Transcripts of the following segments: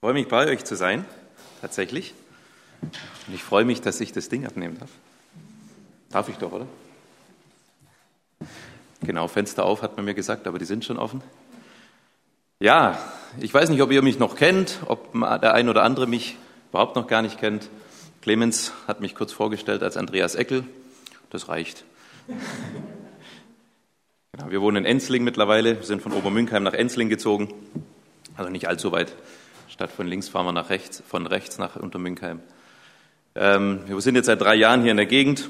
Ich freue mich, bei euch zu sein, tatsächlich. Und ich freue mich, dass ich das Ding abnehmen darf. Darf ich doch, oder? Genau, Fenster auf, hat man mir gesagt, aber die sind schon offen. Ja, ich weiß nicht, ob ihr mich noch kennt, ob der ein oder andere mich überhaupt noch gar nicht kennt. Clemens hat mich kurz vorgestellt als Andreas Eckel. Das reicht. Genau, wir wohnen in Enzling mittlerweile. Sind von Obermünkheim nach Enzling gezogen. Also nicht allzu weit. Statt von links fahren wir nach rechts, von rechts nach Untermünkheim. Ähm, wir sind jetzt seit drei Jahren hier in der Gegend.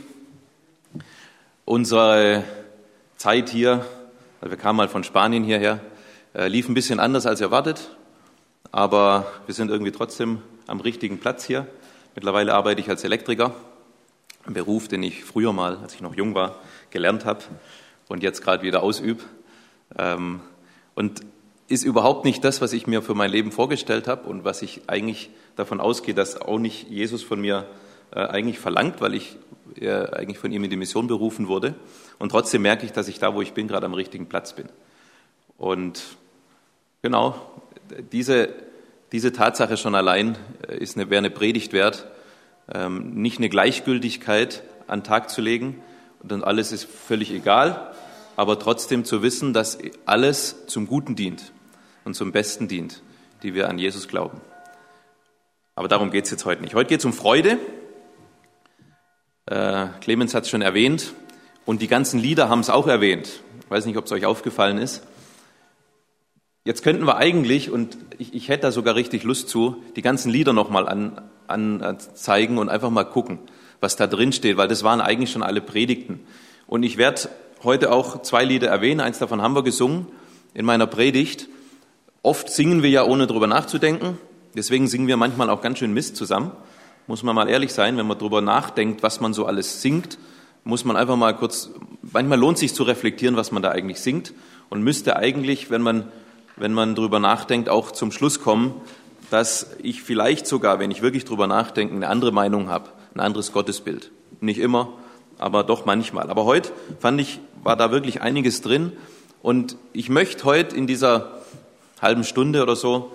Unsere Zeit hier, also wir kamen mal von Spanien hierher, äh, lief ein bisschen anders als erwartet, aber wir sind irgendwie trotzdem am richtigen Platz hier. Mittlerweile arbeite ich als Elektriker, ein Beruf, den ich früher mal, als ich noch jung war, gelernt habe und jetzt gerade wieder ausübe. Ähm, und ist überhaupt nicht das, was ich mir für mein Leben vorgestellt habe und was ich eigentlich davon ausgehe, dass auch nicht Jesus von mir äh, eigentlich verlangt, weil ich äh, eigentlich von ihm in die Mission berufen wurde. Und trotzdem merke ich, dass ich da, wo ich bin, gerade am richtigen Platz bin. Und genau, diese, diese Tatsache schon allein äh, ist eine, wäre eine Predigt wert, ähm, nicht eine Gleichgültigkeit an den Tag zu legen und alles ist völlig egal, aber trotzdem zu wissen, dass alles zum Guten dient und zum Besten dient, die wir an Jesus glauben. Aber darum geht es jetzt heute nicht. Heute geht es um Freude. Äh, Clemens hat es schon erwähnt und die ganzen Lieder haben es auch erwähnt. Ich weiß nicht, ob es euch aufgefallen ist. Jetzt könnten wir eigentlich, und ich, ich hätte da sogar richtig Lust zu, die ganzen Lieder nochmal an, an, zeigen und einfach mal gucken, was da drin steht, weil das waren eigentlich schon alle Predigten. Und ich werde heute auch zwei Lieder erwähnen. Eins davon haben wir gesungen in meiner Predigt. Oft singen wir ja ohne drüber nachzudenken. Deswegen singen wir manchmal auch ganz schön Mist zusammen. Muss man mal ehrlich sein, wenn man drüber nachdenkt, was man so alles singt, muss man einfach mal kurz, manchmal lohnt sich zu reflektieren, was man da eigentlich singt und müsste eigentlich, wenn man, wenn man drüber nachdenkt, auch zum Schluss kommen, dass ich vielleicht sogar, wenn ich wirklich drüber nachdenke, eine andere Meinung habe, ein anderes Gottesbild. Nicht immer, aber doch manchmal. Aber heute fand ich, war da wirklich einiges drin und ich möchte heute in dieser halben Stunde oder so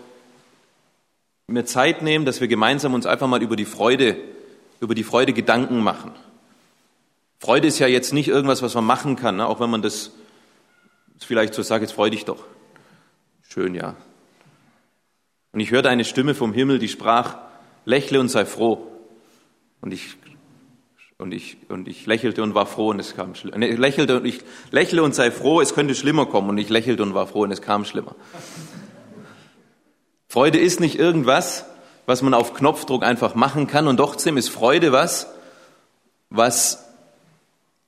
mir Zeit nehmen, dass wir gemeinsam uns einfach mal über die Freude, über die Freude Gedanken machen. Freude ist ja jetzt nicht irgendwas, was man machen kann, ne? auch wenn man das vielleicht so sagt, jetzt freu dich doch. Schön, ja. Und ich hörte eine Stimme vom Himmel, die sprach, lächle und sei froh. Und ich, und ich, und ich lächelte und war froh und es kam schlimmer. Lächelte und ich lächle und sei froh, es könnte schlimmer kommen. Und ich lächelte und war froh und es kam schlimmer. Freude ist nicht irgendwas, was man auf Knopfdruck einfach machen kann und trotzdem ist Freude was, was,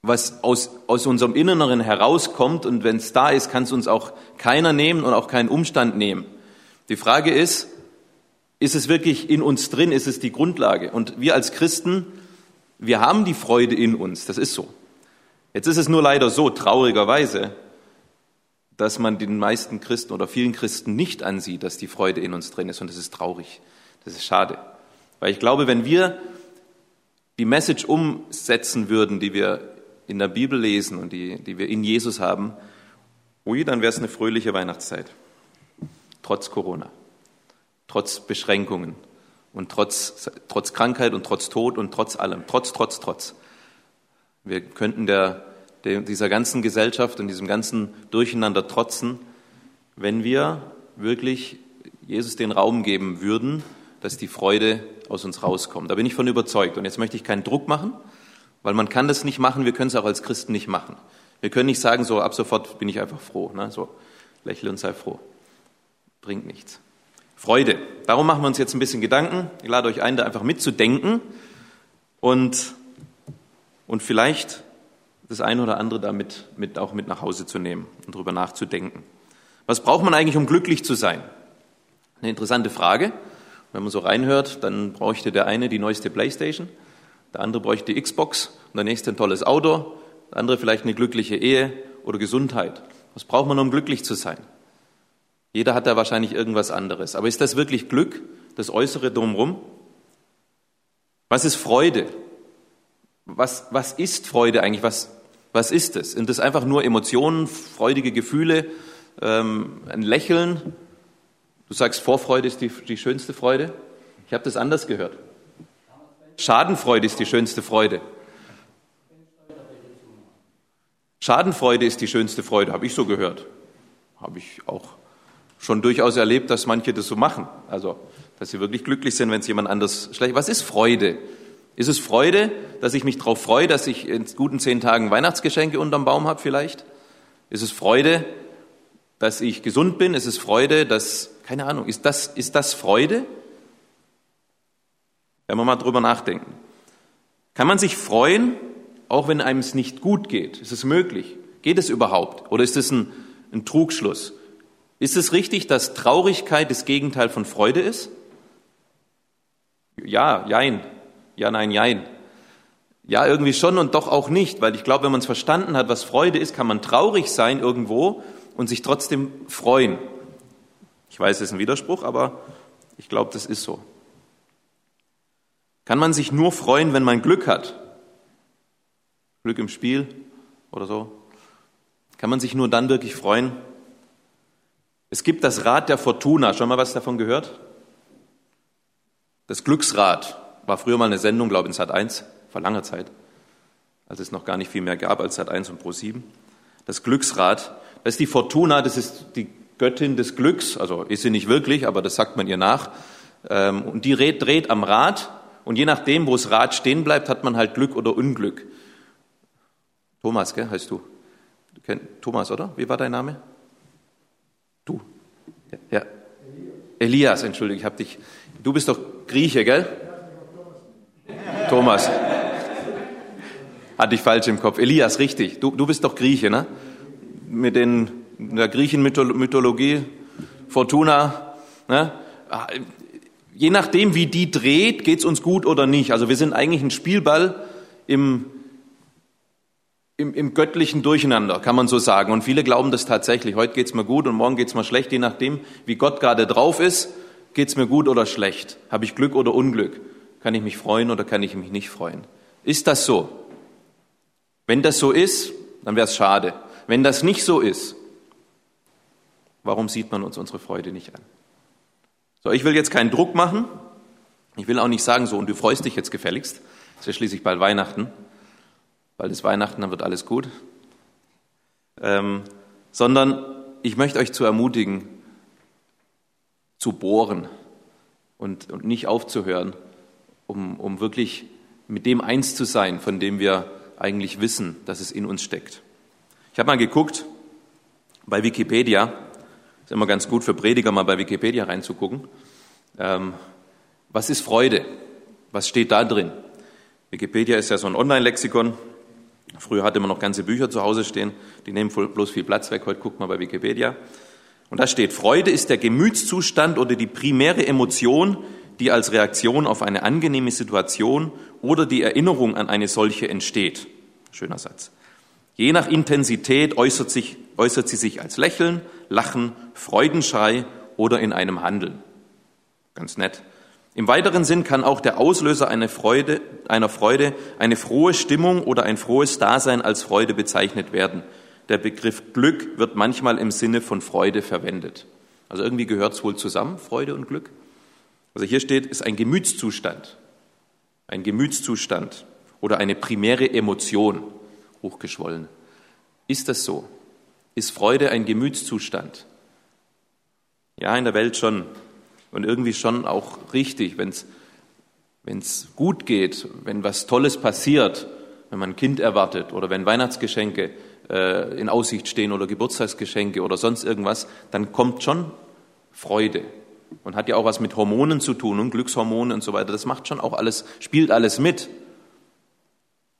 was aus, aus unserem Inneren herauskommt und wenn es da ist, kann es uns auch keiner nehmen und auch kein Umstand nehmen. Die Frage ist, ist es wirklich in uns drin, ist es die Grundlage? Und wir als Christen, wir haben die Freude in uns, das ist so. Jetzt ist es nur leider so, traurigerweise, dass man den meisten Christen oder vielen Christen nicht ansieht, dass die Freude in uns drin ist. Und das ist traurig. Das ist schade. Weil ich glaube, wenn wir die Message umsetzen würden, die wir in der Bibel lesen und die, die wir in Jesus haben, ui, dann wäre es eine fröhliche Weihnachtszeit. Trotz Corona, trotz Beschränkungen und trotz, trotz Krankheit und trotz Tod und trotz allem. Trotz, trotz, trotz. Wir könnten der dieser ganzen Gesellschaft und diesem ganzen Durcheinander trotzen, wenn wir wirklich Jesus den Raum geben würden, dass die Freude aus uns rauskommt. Da bin ich von überzeugt. Und jetzt möchte ich keinen Druck machen, weil man kann das nicht machen, wir können es auch als Christen nicht machen. Wir können nicht sagen, so ab sofort bin ich einfach froh. Ne? So, lächle und sei froh. Bringt nichts. Freude. Darum machen wir uns jetzt ein bisschen Gedanken. Ich lade euch ein, da einfach mitzudenken und, und vielleicht das eine oder andere damit mit, auch mit nach Hause zu nehmen und darüber nachzudenken. Was braucht man eigentlich, um glücklich zu sein? Eine interessante Frage. Wenn man so reinhört, dann bräuchte der eine die neueste Playstation, der andere bräuchte die Xbox und der nächste ein tolles Auto, der andere vielleicht eine glückliche Ehe oder Gesundheit. Was braucht man, um glücklich zu sein? Jeder hat da wahrscheinlich irgendwas anderes. Aber ist das wirklich Glück, das Äußere drumherum? Was ist Freude? Was, was ist Freude eigentlich? Was, was ist es? Sind es einfach nur Emotionen, freudige Gefühle, ähm, ein Lächeln? Du sagst, Vorfreude ist die, die schönste Freude? Ich habe das anders gehört. Schadenfreude ist die schönste Freude. Schadenfreude ist die schönste Freude, habe ich so gehört. Habe ich auch schon durchaus erlebt, dass manche das so machen. Also, dass sie wirklich glücklich sind, wenn es jemand anders schlecht. Was ist Freude? Ist es Freude, dass ich mich darauf freue, dass ich in guten zehn Tagen Weihnachtsgeschenke unterm Baum habe vielleicht? Ist es Freude, dass ich gesund bin? Ist es Freude, dass, keine Ahnung, ist das, ist das Freude? Wenn wir mal drüber nachdenken. Kann man sich freuen, auch wenn einem es nicht gut geht? Ist es möglich? Geht es überhaupt? Oder ist es ein, ein Trugschluss? Ist es richtig, dass Traurigkeit das Gegenteil von Freude ist? Ja, jein. Ja, nein, jein. Ja, irgendwie schon und doch auch nicht, weil ich glaube, wenn man es verstanden hat, was Freude ist, kann man traurig sein irgendwo und sich trotzdem freuen. Ich weiß, es ist ein Widerspruch, aber ich glaube, das ist so. Kann man sich nur freuen, wenn man Glück hat? Glück im Spiel oder so? Kann man sich nur dann wirklich freuen? Es gibt das Rad der Fortuna. Schon mal was davon gehört? Das Glücksrad war früher mal eine Sendung, glaube ich, in Sat 1, vor langer Zeit, als es noch gar nicht viel mehr gab als Sat 1 und Pro 7. Das Glücksrad, das ist die Fortuna, das ist die Göttin des Glücks, also ist sie nicht wirklich, aber das sagt man ihr nach. Ähm, und die dreht am Rad und je nachdem, wo das Rad stehen bleibt, hat man halt Glück oder Unglück. Thomas, gell, heißt du? Thomas, oder? Wie war dein Name? Du. Ja. Elias, entschuldige, ich habe dich. Du bist doch Grieche, gell? Thomas. Hatte ich falsch im Kopf. Elias, richtig. Du, du bist doch Grieche, ne? Mit den, der Griechenmythologie, Fortuna, ne? Ah, je nachdem, wie die dreht, geht's uns gut oder nicht. Also wir sind eigentlich ein Spielball im, im, im göttlichen Durcheinander, kann man so sagen. Und viele glauben das tatsächlich. Heute geht's mir gut und morgen geht's mir schlecht. Je nachdem, wie Gott gerade drauf ist, geht's mir gut oder schlecht. Habe ich Glück oder Unglück? Kann ich mich freuen oder kann ich mich nicht freuen? Ist das so? Wenn das so ist, dann wäre es schade. Wenn das nicht so ist, warum sieht man uns unsere Freude nicht an? So, ich will jetzt keinen Druck machen. Ich will auch nicht sagen, so, und du freust dich jetzt gefälligst. Es ist ja schließlich bald Weihnachten. Bald ist Weihnachten, dann wird alles gut. Ähm, sondern ich möchte euch zu ermutigen, zu bohren und, und nicht aufzuhören, um, um wirklich mit dem eins zu sein, von dem wir eigentlich wissen, dass es in uns steckt. Ich habe mal geguckt bei Wikipedia, ist immer ganz gut für Prediger mal bei Wikipedia reinzugucken. Ähm, was ist Freude? Was steht da drin? Wikipedia ist ja so ein Online-Lexikon. Früher hatte man noch ganze Bücher zu Hause stehen, die nehmen bloß viel Platz weg. Heute guckt man bei Wikipedia. Und da steht, Freude ist der Gemütszustand oder die primäre Emotion, die als Reaktion auf eine angenehme Situation oder die Erinnerung an eine solche entsteht. Schöner Satz. Je nach Intensität äußert, sich, äußert sie sich als Lächeln, Lachen, Freudenschrei oder in einem Handeln. Ganz nett. Im weiteren Sinn kann auch der Auslöser einer Freude, einer Freude, eine frohe Stimmung oder ein frohes Dasein als Freude bezeichnet werden. Der Begriff Glück wird manchmal im Sinne von Freude verwendet. Also irgendwie gehört es wohl zusammen, Freude und Glück. Also hier steht, ist ein Gemütszustand. Ein Gemütszustand oder eine primäre Emotion, hochgeschwollen. Ist das so? Ist Freude ein Gemütszustand? Ja, in der Welt schon. Und irgendwie schon auch richtig, wenn es gut geht, wenn was Tolles passiert, wenn man ein Kind erwartet oder wenn Weihnachtsgeschenke äh, in Aussicht stehen oder Geburtstagsgeschenke oder sonst irgendwas, dann kommt schon Freude und hat ja auch was mit Hormonen zu tun und Glückshormonen und so weiter. Das macht schon auch alles, spielt alles mit.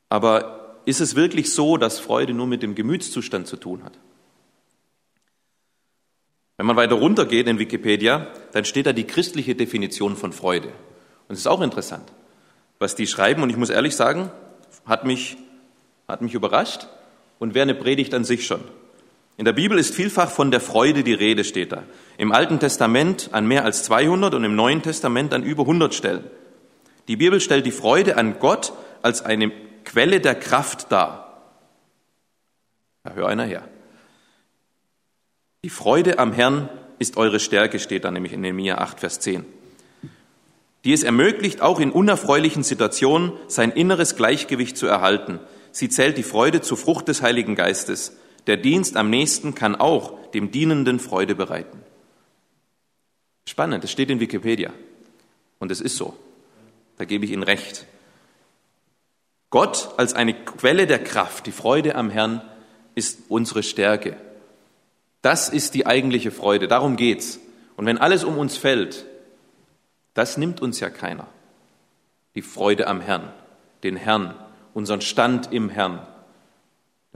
Aber ist es wirklich so, dass Freude nur mit dem Gemütszustand zu tun hat? Wenn man weiter runtergeht in Wikipedia, dann steht da die christliche Definition von Freude. Und es ist auch interessant, was die schreiben. Und ich muss ehrlich sagen, hat mich, hat mich überrascht und wäre eine Predigt an sich schon. In der Bibel ist vielfach von der Freude die Rede, steht da. Im Alten Testament an mehr als 200 und im Neuen Testament an über 100 Stellen. Die Bibel stellt die Freude an Gott als eine Quelle der Kraft dar. Da hör einer her. Die Freude am Herrn ist eure Stärke, steht da nämlich in Nehemiah 8, Vers 10. Die es ermöglicht, auch in unerfreulichen Situationen sein inneres Gleichgewicht zu erhalten. Sie zählt die Freude zur Frucht des Heiligen Geistes. Der Dienst am nächsten kann auch dem Dienenden Freude bereiten. Spannend, das steht in Wikipedia. Und es ist so. Da gebe ich Ihnen recht. Gott als eine Quelle der Kraft, die Freude am Herrn, ist unsere Stärke. Das ist die eigentliche Freude, darum geht's. Und wenn alles um uns fällt, das nimmt uns ja keiner. Die Freude am Herrn, den Herrn, unseren Stand im Herrn.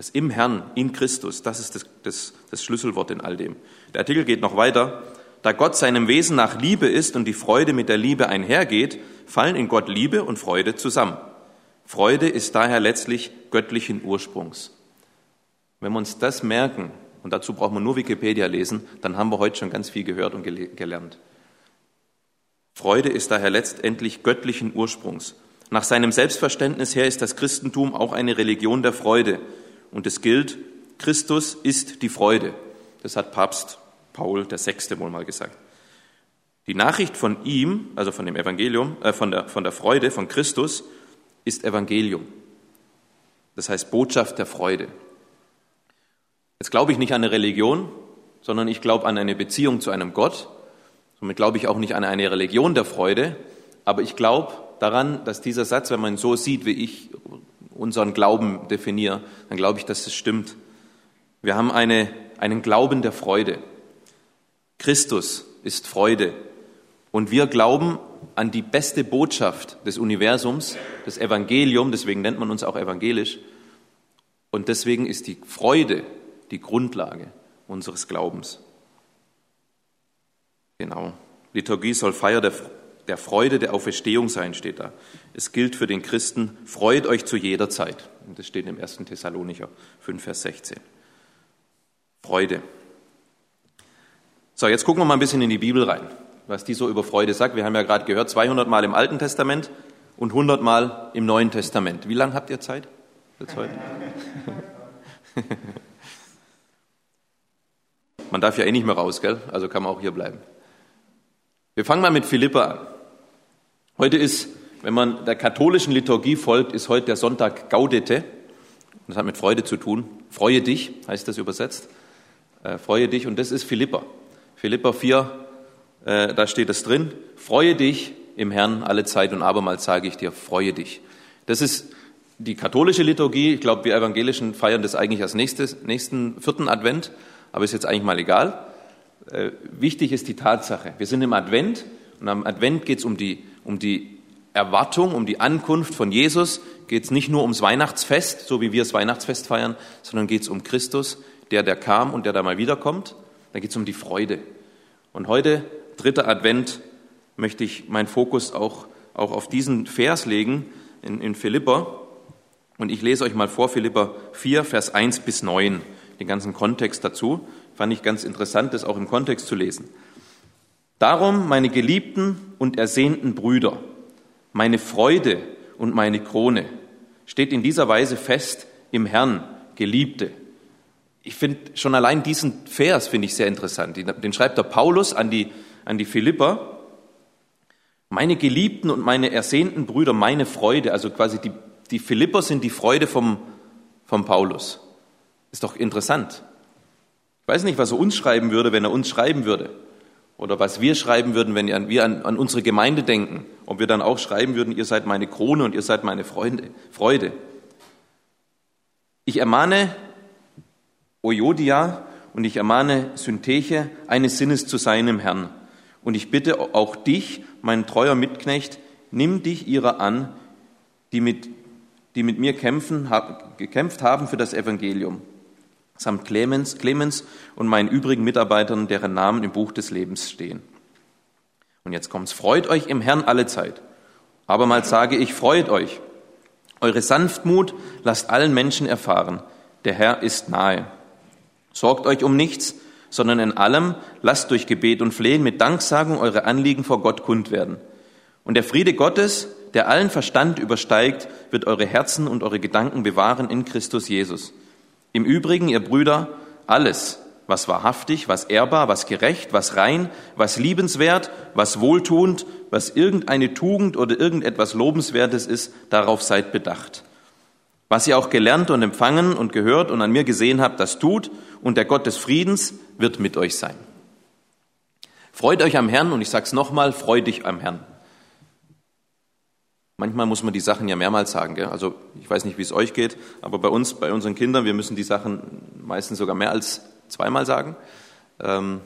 Das im Herrn, in Christus, das ist das, das, das Schlüsselwort in all dem. Der Artikel geht noch weiter. Da Gott seinem Wesen nach Liebe ist und die Freude mit der Liebe einhergeht, fallen in Gott Liebe und Freude zusammen. Freude ist daher letztlich göttlichen Ursprungs. Wenn wir uns das merken, und dazu braucht man nur Wikipedia lesen, dann haben wir heute schon ganz viel gehört und gelernt. Freude ist daher letztendlich göttlichen Ursprungs. Nach seinem Selbstverständnis her ist das Christentum auch eine Religion der Freude. Und es gilt, Christus ist die Freude. Das hat Papst Paul VI. wohl mal gesagt. Die Nachricht von ihm, also von dem Evangelium, äh, von, der, von der Freude von Christus, ist Evangelium. Das heißt Botschaft der Freude. Jetzt glaube ich nicht an eine Religion, sondern ich glaube an eine Beziehung zu einem Gott. Somit glaube ich auch nicht an eine Religion der Freude, aber ich glaube daran, dass dieser Satz, wenn man ihn so sieht, wie ich unseren Glauben definiere, dann glaube ich, dass es stimmt. Wir haben eine, einen Glauben der Freude. Christus ist Freude. Und wir glauben an die beste Botschaft des Universums, das Evangelium, deswegen nennt man uns auch evangelisch. Und deswegen ist die Freude die Grundlage unseres Glaubens. Genau. Liturgie soll Feier der, der Freude der Auferstehung sein, steht da. Es gilt für den Christen, freut euch zu jeder Zeit. Und das steht im 1. Thessalonicher 5, Vers 16. Freude. So, jetzt gucken wir mal ein bisschen in die Bibel rein, was die so über Freude sagt. Wir haben ja gerade gehört, 200 Mal im Alten Testament und 100 Mal im Neuen Testament. Wie lange habt ihr Zeit? Jetzt heute? Man darf ja eh nicht mehr raus, gell? Also kann man auch hier bleiben. Wir fangen mal mit Philippa an. Heute ist, wenn man der katholischen Liturgie folgt, ist heute der Sonntag Gaudete. Das hat mit Freude zu tun. Freue dich, heißt das übersetzt. Äh, freue dich. Und das ist Philippa. Philippa 4, äh, da steht es drin. Freue dich im Herrn alle Zeit und abermals sage ich dir, freue dich. Das ist die katholische Liturgie. Ich glaube, wir Evangelischen feiern das eigentlich als nächstes, nächsten vierten Advent aber ist jetzt eigentlich mal egal. Äh, wichtig ist die Tatsache. Wir sind im Advent und am Advent geht es um die, um die Erwartung, um die Ankunft von Jesus. Geht es nicht nur ums Weihnachtsfest, so wie wir das Weihnachtsfest feiern, sondern geht es um Christus, der, der kam und der da mal wiederkommt. Da geht es um die Freude. Und heute, dritter Advent, möchte ich meinen Fokus auch, auch auf diesen Vers legen in, in Philippa. Und ich lese euch mal vor, Philippa 4, Vers 1 bis 9 den ganzen Kontext dazu. Fand ich ganz interessant, das auch im Kontext zu lesen. Darum, meine geliebten und ersehnten Brüder, meine Freude und meine Krone, steht in dieser Weise fest im Herrn, Geliebte. Ich finde schon allein diesen Vers finde ich sehr interessant. Den schreibt der Paulus an die, an die Philipper. Meine Geliebten und meine ersehnten Brüder, meine Freude, also quasi die, die Philipper sind die Freude vom, vom Paulus. Ist doch interessant. Ich weiß nicht, was er uns schreiben würde, wenn er uns schreiben würde. Oder was wir schreiben würden, wenn wir an, an unsere Gemeinde denken. Ob wir dann auch schreiben würden, ihr seid meine Krone und ihr seid meine Freunde, Freude. Ich ermahne Ojodia und ich ermahne Syntheche, eines Sinnes zu sein im Herrn. Und ich bitte auch dich, mein treuer Mitknecht, nimm dich ihrer an, die mit, die mit mir kämpfen, gekämpft haben für das Evangelium samt Clemens, Clemens und meinen übrigen Mitarbeitern, deren Namen im Buch des Lebens stehen. Und jetzt kommt's. Freut euch im Herrn alle Zeit. Abermals sage ich, freut euch. Eure Sanftmut lasst allen Menschen erfahren. Der Herr ist nahe. Sorgt euch um nichts, sondern in allem lasst durch Gebet und Flehen mit Danksagung eure Anliegen vor Gott kund werden. Und der Friede Gottes, der allen Verstand übersteigt, wird eure Herzen und eure Gedanken bewahren in Christus Jesus. Im Übrigen, ihr Brüder, alles, was wahrhaftig, was ehrbar, was gerecht, was rein, was liebenswert, was wohltuend, was irgendeine Tugend oder irgendetwas Lobenswertes ist, darauf seid bedacht. Was ihr auch gelernt und empfangen und gehört und an mir gesehen habt, das tut, und der Gott des Friedens wird mit euch sein. Freut euch am Herrn, und ich sage es nochmal, freut dich am Herrn. Manchmal muss man die Sachen ja mehrmals sagen. Gell? Also ich weiß nicht, wie es euch geht, aber bei uns, bei unseren Kindern, wir müssen die Sachen meistens sogar mehr als zweimal sagen. Ähm,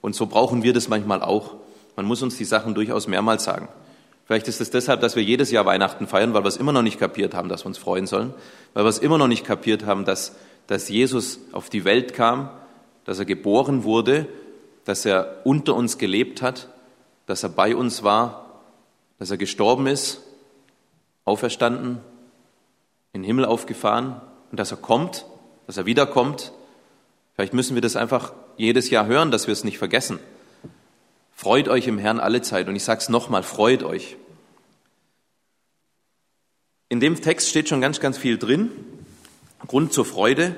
und so brauchen wir das manchmal auch. Man muss uns die Sachen durchaus mehrmals sagen. Vielleicht ist es deshalb, dass wir jedes Jahr Weihnachten feiern, weil wir es immer noch nicht kapiert haben, dass wir uns freuen sollen, weil wir es immer noch nicht kapiert haben, dass, dass Jesus auf die Welt kam, dass er geboren wurde, dass er unter uns gelebt hat, dass er bei uns war, dass er gestorben ist, auferstanden, in den Himmel aufgefahren und dass er kommt, dass er wiederkommt Vielleicht müssen wir das einfach jedes Jahr hören, dass wir es nicht vergessen. Freut euch im Herrn alle Zeit. Und ich sage es nochmal, freut euch. In dem Text steht schon ganz, ganz viel drin. Grund zur Freude.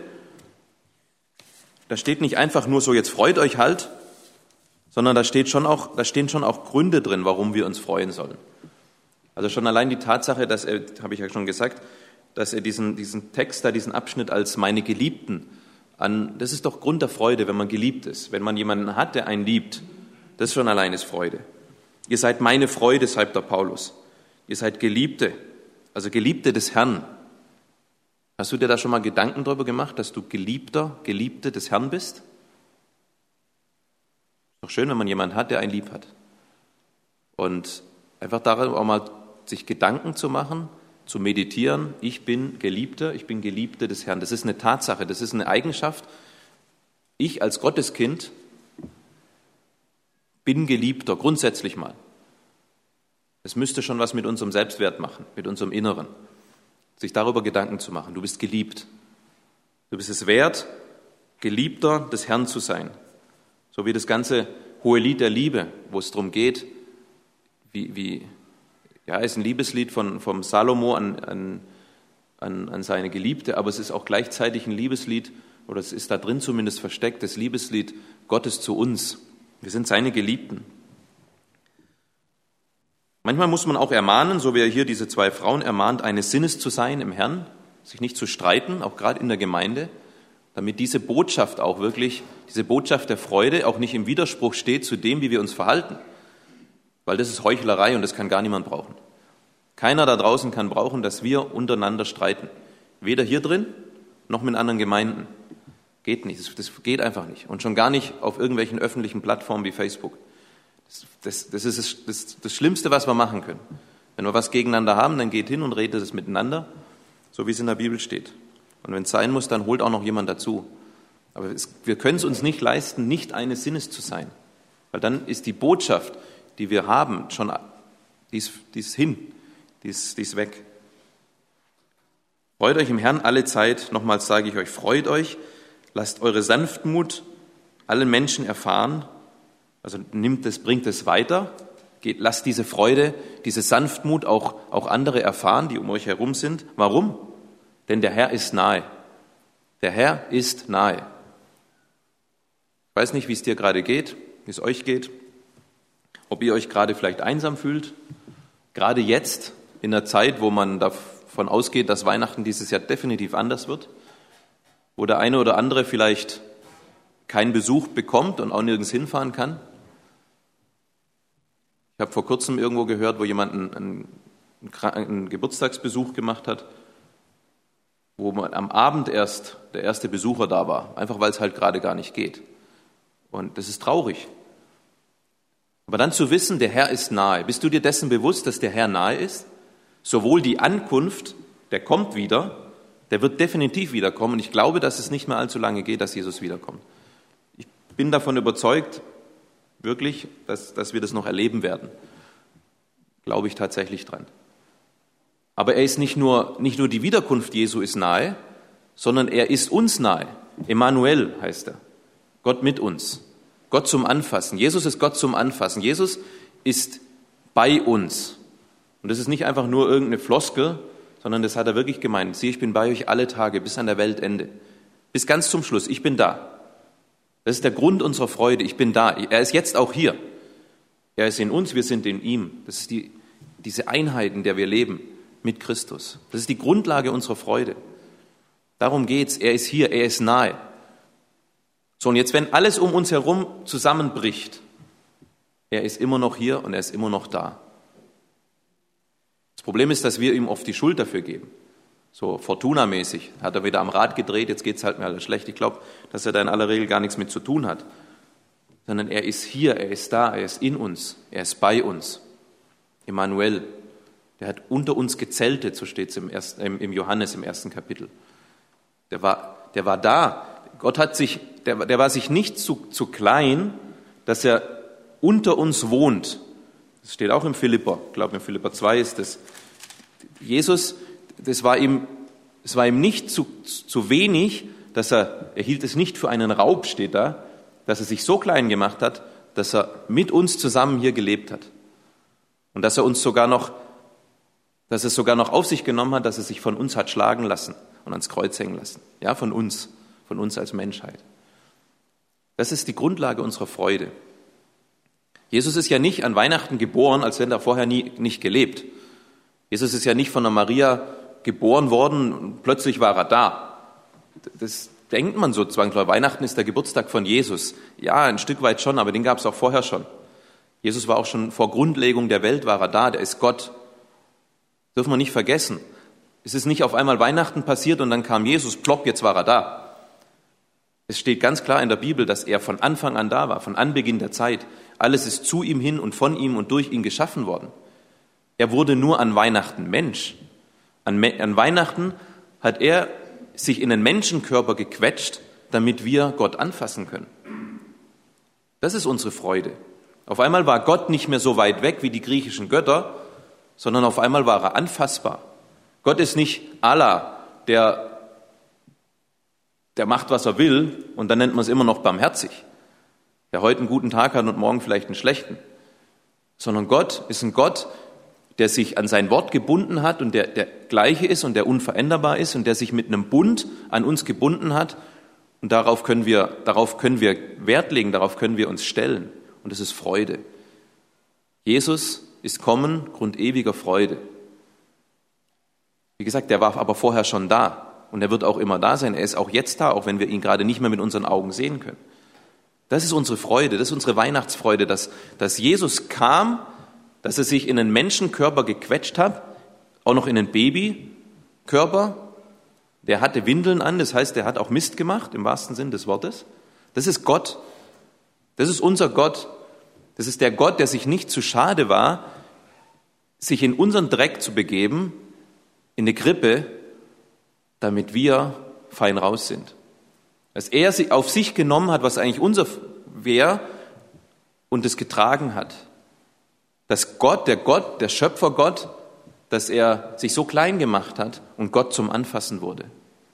Da steht nicht einfach nur so, jetzt freut euch halt, sondern da, steht schon auch, da stehen schon auch Gründe drin, warum wir uns freuen sollen. Also schon allein die Tatsache, dass er, habe ich ja schon gesagt, dass er diesen, diesen Text da, diesen Abschnitt als meine Geliebten an, das ist doch Grund der Freude, wenn man geliebt ist. Wenn man jemanden hat, der einen liebt, das schon allein ist Freude. Ihr seid meine Freude, schreibt der Paulus. Ihr seid Geliebte, also Geliebte des Herrn. Hast du dir da schon mal Gedanken darüber gemacht, dass du Geliebter, Geliebte des Herrn bist? Doch schön, wenn man jemanden hat, der einen lieb hat. Und einfach darüber auch mal sich Gedanken zu machen, zu meditieren, ich bin Geliebter, ich bin Geliebte des Herrn. Das ist eine Tatsache, das ist eine Eigenschaft. Ich als Gotteskind bin Geliebter, grundsätzlich mal. Es müsste schon was mit unserem Selbstwert machen, mit unserem Inneren. Sich darüber Gedanken zu machen. Du bist geliebt. Du bist es wert, Geliebter des Herrn zu sein. So wie das ganze hohe Lied der Liebe, wo es darum geht, wie, wie, ja, ist ein Liebeslied von, vom Salomo an, an, an, an seine Geliebte, aber es ist auch gleichzeitig ein Liebeslied, oder es ist da drin zumindest versteckt, das Liebeslied Gottes zu uns. Wir sind seine Geliebten. Manchmal muss man auch ermahnen, so wie er hier diese zwei Frauen ermahnt, eines Sinnes zu sein im Herrn, sich nicht zu streiten, auch gerade in der Gemeinde, damit diese Botschaft auch wirklich, diese Botschaft der Freude auch nicht im Widerspruch steht zu dem, wie wir uns verhalten weil das ist Heuchlerei und das kann gar niemand brauchen. Keiner da draußen kann brauchen, dass wir untereinander streiten. Weder hier drin noch mit anderen Gemeinden. Geht nicht, das, das geht einfach nicht. Und schon gar nicht auf irgendwelchen öffentlichen Plattformen wie Facebook. Das, das, das ist das, das, Schlimmste, was wir machen können. Wenn wir was gegeneinander haben, dann geht hin und redet es miteinander, so wie es in der Bibel steht. Und wenn es sein muss, dann holt auch noch jemand dazu. Aber es, wir können es uns nicht leisten, nicht eines Sinnes zu sein. Weil dann ist die Botschaft, die wir haben, schon, die ist, die ist hin, die ist, die ist weg. Freut euch im Herrn alle Zeit, nochmals sage ich euch, freut euch, lasst eure Sanftmut allen Menschen erfahren, also nimmt es, bringt es weiter, geht, lasst diese Freude, diese Sanftmut auch, auch andere erfahren, die um euch herum sind. Warum? Denn der Herr ist nahe. Der Herr ist nahe. Ich weiß nicht, wie es dir gerade geht, wie es euch geht ob ihr euch gerade vielleicht einsam fühlt, gerade jetzt in der Zeit, wo man davon ausgeht, dass Weihnachten dieses Jahr definitiv anders wird, wo der eine oder andere vielleicht keinen Besuch bekommt und auch nirgends hinfahren kann. Ich habe vor kurzem irgendwo gehört, wo jemand einen, einen Geburtstagsbesuch gemacht hat, wo man am Abend erst der erste Besucher da war, einfach weil es halt gerade gar nicht geht. Und das ist traurig. Aber dann zu wissen, der Herr ist nahe. Bist du dir dessen bewusst, dass der Herr nahe ist? Sowohl die Ankunft, der kommt wieder, der wird definitiv wiederkommen. Ich glaube, dass es nicht mehr allzu lange geht, dass Jesus wiederkommt. Ich bin davon überzeugt, wirklich, dass, dass wir das noch erleben werden. Glaube ich tatsächlich dran. Aber er ist nicht nur, nicht nur die Wiederkunft Jesu ist nahe, sondern er ist uns nahe. Emmanuel heißt er. Gott mit uns. Gott zum Anfassen. Jesus ist Gott zum Anfassen. Jesus ist bei uns. Und das ist nicht einfach nur irgendeine Floskel, sondern das hat er wirklich gemeint. Sieh, ich bin bei euch alle Tage bis an der Weltende. Bis ganz zum Schluss. Ich bin da. Das ist der Grund unserer Freude. Ich bin da. Er ist jetzt auch hier. Er ist in uns, wir sind in ihm. Das ist die, diese Einheit, in der wir leben mit Christus. Das ist die Grundlage unserer Freude. Darum geht's. Er ist hier, er ist nahe. So, und jetzt, wenn alles um uns herum zusammenbricht, er ist immer noch hier und er ist immer noch da. Das Problem ist, dass wir ihm oft die Schuld dafür geben. So Fortuna-mäßig hat er wieder am Rad gedreht, jetzt geht's halt mir alles schlecht. Ich glaube, dass er da in aller Regel gar nichts mit zu tun hat. Sondern er ist hier, er ist da, er ist in uns, er ist bei uns. Emmanuel, der hat unter uns gezeltet, so steht es im, im Johannes im ersten Kapitel. Der war, der war da. Gott hat sich, der, der war sich nicht zu, zu klein, dass er unter uns wohnt. Das steht auch im Philipper, ich glaube in Philipper 2 ist das. Jesus das war ihm, es war ihm nicht zu, zu wenig, dass er, er hielt es nicht für einen Raub, steht da, dass er sich so klein gemacht hat, dass er mit uns zusammen hier gelebt hat. Und dass er uns sogar noch, dass er es sogar noch auf sich genommen hat, dass er sich von uns hat schlagen lassen und ans Kreuz hängen lassen. Ja, von uns, von uns als Menschheit. Das ist die Grundlage unserer Freude. Jesus ist ja nicht an Weihnachten geboren, als wenn er vorher nie, nicht gelebt. Jesus ist ja nicht von der Maria geboren worden und plötzlich war er da. Das denkt man so zwangsläufig. Weihnachten ist der Geburtstag von Jesus. Ja, ein Stück weit schon, aber den gab es auch vorher schon. Jesus war auch schon vor Grundlegung der Welt war er da, der ist Gott. Dürfen wir nicht vergessen. Es ist nicht auf einmal Weihnachten passiert und dann kam Jesus, plopp, jetzt war er da. Es steht ganz klar in der Bibel, dass er von Anfang an da war, von Anbeginn der Zeit. Alles ist zu ihm hin und von ihm und durch ihn geschaffen worden. Er wurde nur an Weihnachten Mensch. An, an Weihnachten hat er sich in den Menschenkörper gequetscht, damit wir Gott anfassen können. Das ist unsere Freude. Auf einmal war Gott nicht mehr so weit weg wie die griechischen Götter, sondern auf einmal war er anfassbar. Gott ist nicht Allah, der, der macht, was er will, und dann nennt man es immer noch barmherzig, der heute einen guten Tag hat und morgen vielleicht einen schlechten. Sondern Gott ist ein Gott, der sich an sein Wort gebunden hat und der der gleiche ist und der unveränderbar ist und der sich mit einem Bund an uns gebunden hat. Und darauf können wir, darauf können wir Wert legen, darauf können wir uns stellen. Und das ist Freude. Jesus ist kommen, Grund ewiger Freude. Wie gesagt, der war aber vorher schon da und er wird auch immer da sein. Er ist auch jetzt da, auch wenn wir ihn gerade nicht mehr mit unseren Augen sehen können. Das ist unsere Freude, das ist unsere Weihnachtsfreude, dass, dass Jesus kam, dass er sich in einen Menschenkörper gequetscht hat, auch noch in einen Babykörper. Der hatte Windeln an, das heißt, der hat auch Mist gemacht, im wahrsten Sinn des Wortes. Das ist Gott. Das ist unser Gott. Das ist der Gott, der sich nicht zu schade war, sich in unseren Dreck zu begeben, in eine Krippe, damit wir fein raus sind. Dass er auf sich genommen hat, was eigentlich unser wäre, und es getragen hat dass Gott, der Gott, der Schöpfergott, dass er sich so klein gemacht hat und Gott zum Anfassen wurde.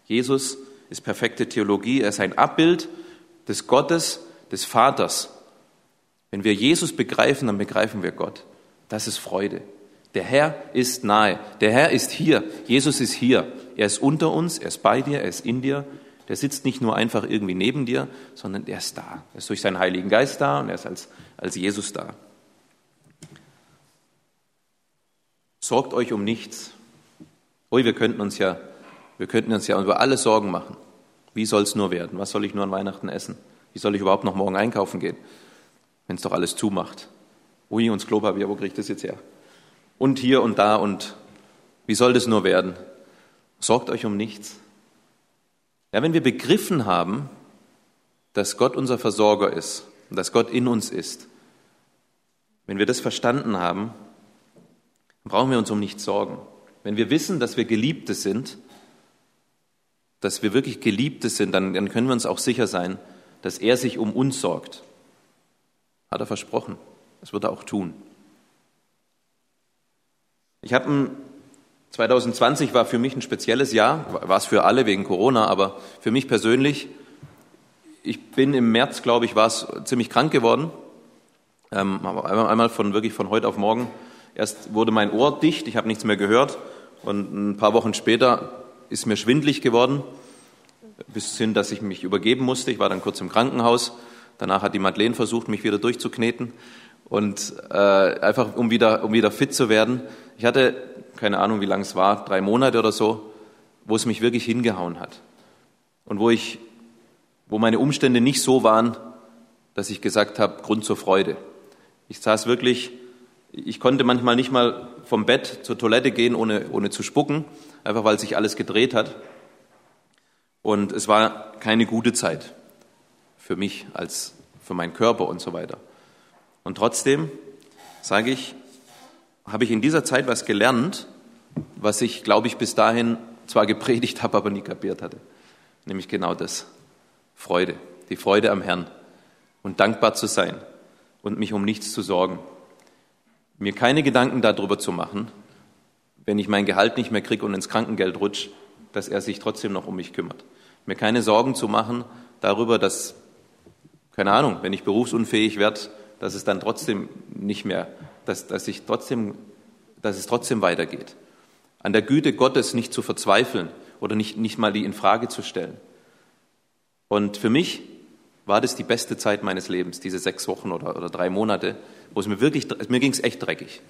Jesus ist perfekte Theologie, er ist ein Abbild des Gottes, des Vaters. Wenn wir Jesus begreifen, dann begreifen wir Gott. Das ist Freude. Der Herr ist nahe. Der Herr ist hier. Jesus ist hier. Er ist unter uns, er ist bei dir, er ist in dir. Der sitzt nicht nur einfach irgendwie neben dir, sondern er ist da. Er ist durch seinen Heiligen Geist da und er ist als, als Jesus da. Sorgt euch um nichts. Ui, wir könnten uns ja, wir könnten uns ja über alles Sorgen machen. Wie soll es nur werden? Was soll ich nur an Weihnachten essen? Wie soll ich überhaupt noch morgen einkaufen gehen, wenn es doch alles zumacht? Ui, uns Klopapier, wo kriege ich das jetzt her? Und hier und da und wie soll das nur werden? Sorgt euch um nichts. Ja, wenn wir begriffen haben, dass Gott unser Versorger ist und dass Gott in uns ist, wenn wir das verstanden haben, brauchen wir uns um nichts sorgen. Wenn wir wissen, dass wir Geliebte sind, dass wir wirklich Geliebte sind, dann, dann können wir uns auch sicher sein, dass er sich um uns sorgt. Hat er versprochen. Das wird er auch tun. Ich habe 2020 war für mich ein spezielles Jahr, war es für alle wegen Corona, aber für mich persönlich, ich bin im März, glaube ich, war es ziemlich krank geworden. Ähm, einmal von wirklich von heute auf morgen Erst wurde mein Ohr dicht, ich habe nichts mehr gehört und ein paar Wochen später ist mir schwindlig geworden. bis hin, dass ich mich übergeben musste. Ich war dann kurz im Krankenhaus. Danach hat die Madeleine versucht, mich wieder durchzukneten und äh, einfach um wieder, um wieder fit zu werden. Ich hatte keine Ahnung, wie lange es war, drei Monate oder so, wo es mich wirklich hingehauen hat und wo ich, wo meine Umstände nicht so waren, dass ich gesagt habe, Grund zur Freude. Ich saß wirklich, ich konnte manchmal nicht mal vom Bett zur Toilette gehen, ohne, ohne zu spucken, einfach weil sich alles gedreht hat. Und es war keine gute Zeit für mich als für meinen Körper und so weiter. Und trotzdem sage ich, habe ich in dieser Zeit was gelernt, was ich, glaube ich, bis dahin zwar gepredigt habe, aber nie kapiert hatte. Nämlich genau das. Freude. Die Freude am Herrn. Und dankbar zu sein und mich um nichts zu sorgen. Mir keine Gedanken darüber zu machen, wenn ich mein Gehalt nicht mehr kriege und ins Krankengeld rutsche, dass er sich trotzdem noch um mich kümmert. Mir keine Sorgen zu machen darüber, dass, keine Ahnung, wenn ich berufsunfähig werde, dass es dann trotzdem nicht mehr, dass, dass, ich trotzdem, dass es trotzdem weitergeht. An der Güte Gottes nicht zu verzweifeln oder nicht, nicht mal die in Frage zu stellen. Und für mich war das die beste Zeit meines Lebens, diese sechs Wochen oder, oder drei Monate, wo es mir wirklich, mir ging es echt dreckig.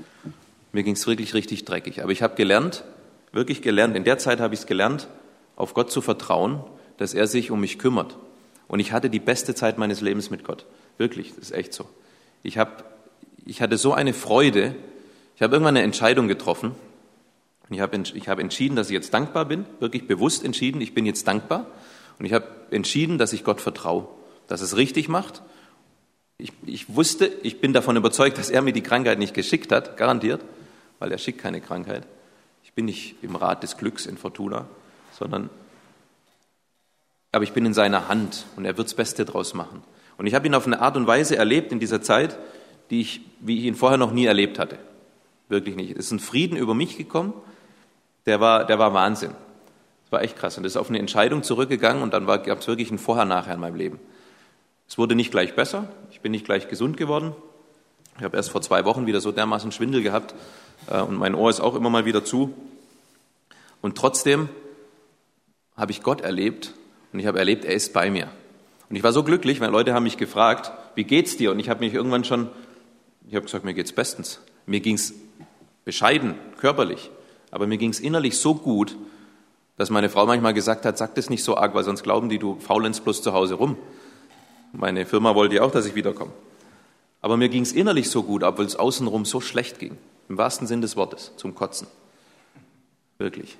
Mir ging es wirklich richtig dreckig. Aber ich habe gelernt, wirklich gelernt, in der Zeit habe ich es gelernt, auf Gott zu vertrauen, dass er sich um mich kümmert. Und ich hatte die beste Zeit meines Lebens mit Gott. Wirklich, das ist echt so. Ich, hab, ich hatte so eine Freude. Ich habe irgendwann eine Entscheidung getroffen. Und ich habe ich hab entschieden, dass ich jetzt dankbar bin, wirklich bewusst entschieden, ich bin jetzt dankbar. Und ich habe entschieden, dass ich Gott vertraue, dass es richtig macht. Ich, ich wusste, ich bin davon überzeugt, dass er mir die Krankheit nicht geschickt hat, garantiert, weil er schickt keine Krankheit. Ich bin nicht im Rat des Glücks in Fortuna, sondern aber ich bin in seiner Hand und er wird das Beste draus machen. Und ich habe ihn auf eine Art und Weise erlebt in dieser Zeit, die ich, wie ich ihn vorher noch nie erlebt hatte. Wirklich nicht. Es ist ein Frieden über mich gekommen, der war, der war Wahnsinn. Das war echt krass. Und das ist auf eine Entscheidung zurückgegangen und dann gab es wirklich ein Vorher-Nachher in meinem Leben. Es wurde nicht gleich besser, ich bin nicht gleich gesund geworden. Ich habe erst vor zwei Wochen wieder so dermaßen Schwindel gehabt äh, und mein Ohr ist auch immer mal wieder zu. Und trotzdem habe ich Gott erlebt und ich habe erlebt, er ist bei mir. Und ich war so glücklich, weil Leute haben mich gefragt, wie geht's dir? Und ich habe mich irgendwann schon, ich habe gesagt, mir geht's bestens. Mir ging's bescheiden, körperlich, aber mir ging's innerlich so gut, dass meine Frau manchmal gesagt hat, sag das nicht so arg, weil sonst glauben die, du faulenst bloß zu Hause rum. Meine Firma wollte ja auch, dass ich wiederkomme. Aber mir ging's innerlich so gut, obwohl es außenrum so schlecht ging. Im wahrsten Sinn des Wortes, zum Kotzen. Wirklich.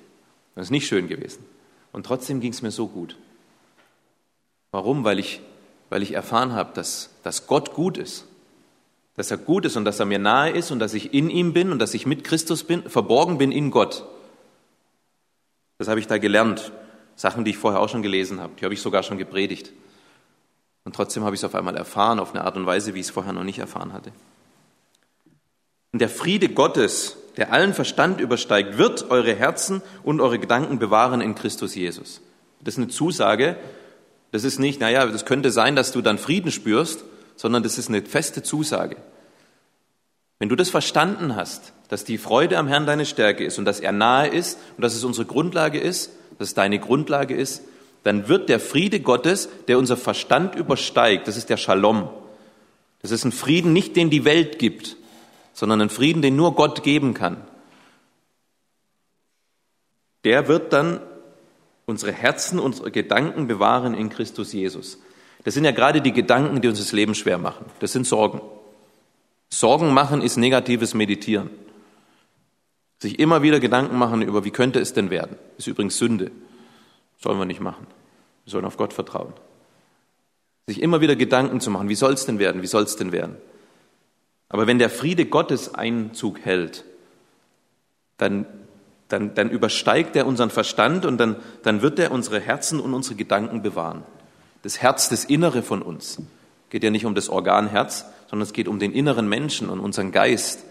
Das ist nicht schön gewesen. Und trotzdem ging's mir so gut. Warum? Weil ich, weil ich erfahren habe, dass, dass Gott gut ist. Dass er gut ist und dass er mir nahe ist und dass ich in ihm bin und dass ich mit Christus bin, verborgen bin in Gott. Das habe ich da gelernt. Sachen, die ich vorher auch schon gelesen habe. Die habe ich sogar schon gepredigt. Und trotzdem habe ich es auf einmal erfahren, auf eine Art und Weise, wie ich es vorher noch nicht erfahren hatte. Und der Friede Gottes, der allen Verstand übersteigt, wird eure Herzen und eure Gedanken bewahren in Christus Jesus. Das ist eine Zusage, das ist nicht, naja, das könnte sein, dass du dann Frieden spürst, sondern das ist eine feste Zusage. Wenn du das verstanden hast, dass die Freude am Herrn deine Stärke ist und dass er nahe ist und dass es unsere Grundlage ist, dass es deine Grundlage ist, dann wird der Friede Gottes, der unser Verstand übersteigt, das ist der Shalom. Das ist ein Frieden nicht, den die Welt gibt, sondern ein Frieden, den nur Gott geben kann. Der wird dann unsere Herzen, unsere Gedanken bewahren in Christus Jesus. Das sind ja gerade die Gedanken, die uns das Leben schwer machen. Das sind Sorgen. Sorgen machen ist negatives Meditieren. Sich immer wieder Gedanken machen über, wie könnte es denn werden. Ist übrigens Sünde. Sollen wir nicht machen. Wir sollen auf Gott vertrauen. Sich immer wieder Gedanken zu machen, wie soll es denn werden, wie soll es denn werden. Aber wenn der Friede Gottes Einzug hält, dann dann, dann übersteigt er unseren Verstand und dann, dann wird er unsere Herzen und unsere Gedanken bewahren. Das Herz, das Innere von uns. Geht ja nicht um das Organ Herz, sondern es geht um den inneren Menschen und unseren Geist.